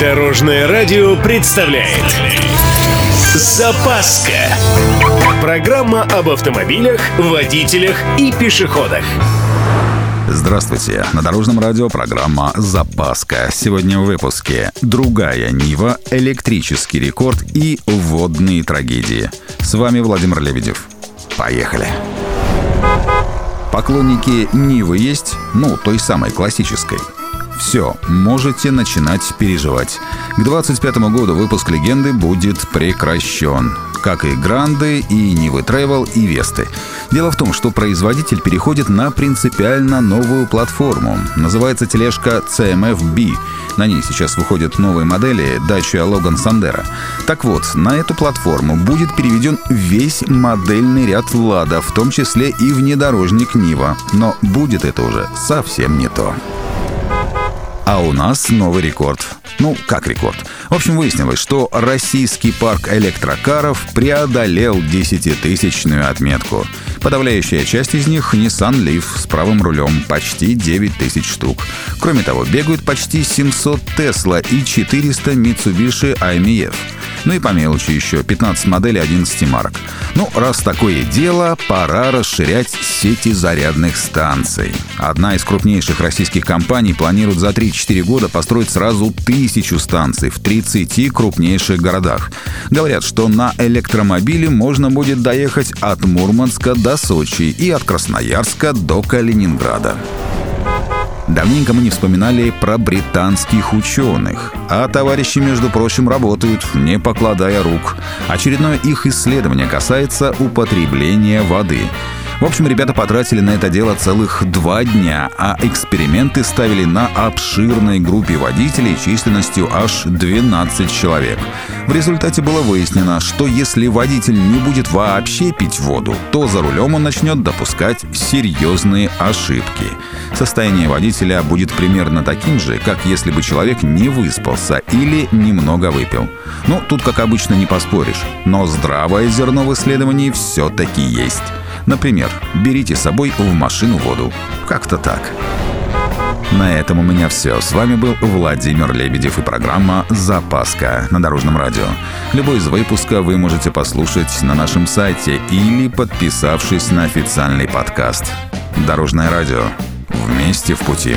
Дорожное радио представляет Запаска Программа об автомобилях, водителях и пешеходах Здравствуйте! На Дорожном радио программа «Запаска». Сегодня в выпуске «Другая Нива», «Электрический рекорд» и «Водные трагедии». С вами Владимир Лебедев. Поехали! Поклонники Нивы есть? Ну, той самой классической – все, можете начинать переживать. К 25 году выпуск «Легенды» будет прекращен. Как и Гранды, и Нивы Travel, и Весты. Дело в том, что производитель переходит на принципиально новую платформу. Называется тележка CMF-B. На ней сейчас выходят новые модели Dacia Logan Sandero. Так вот, на эту платформу будет переведен весь модельный ряд Лада, в том числе и внедорожник Нива. Но будет это уже совсем не то. А у нас новый рекорд. Ну, как рекорд? В общем, выяснилось, что российский парк электрокаров преодолел 10-тысячную отметку. Подавляющая часть из них — Nissan Leaf с правым рулем, почти 9 тысяч штук. Кроме того, бегают почти 700 Tesla и 400 Mitsubishi IMF. Ну и по мелочи еще 15 моделей 11 марок. Ну, раз такое дело, пора расширять сети зарядных станций. Одна из крупнейших российских компаний планирует за 3-4 года построить сразу тысячу станций в 30 крупнейших городах. Говорят, что на электромобиле можно будет доехать от Мурманска до Сочи и от Красноярска до Калининграда. Давненько мы не вспоминали про британских ученых. А товарищи, между прочим, работают, не покладая рук. Очередное их исследование касается употребления воды. В общем, ребята потратили на это дело целых два дня, а эксперименты ставили на обширной группе водителей численностью аж 12 человек. В результате было выяснено, что если водитель не будет вообще пить воду, то за рулем он начнет допускать серьезные ошибки. Состояние водителя будет примерно таким же, как если бы человек не выспался или немного выпил. Ну, тут, как обычно, не поспоришь. Но здравое зерно в исследовании все-таки есть. Например, берите с собой в машину воду. Как-то так. На этом у меня все. С вами был Владимир Лебедев и программа «Запаска» на Дорожном радио. Любой из выпуска вы можете послушать на нашем сайте или подписавшись на официальный подкаст. Дорожное радио. Вместе в пути.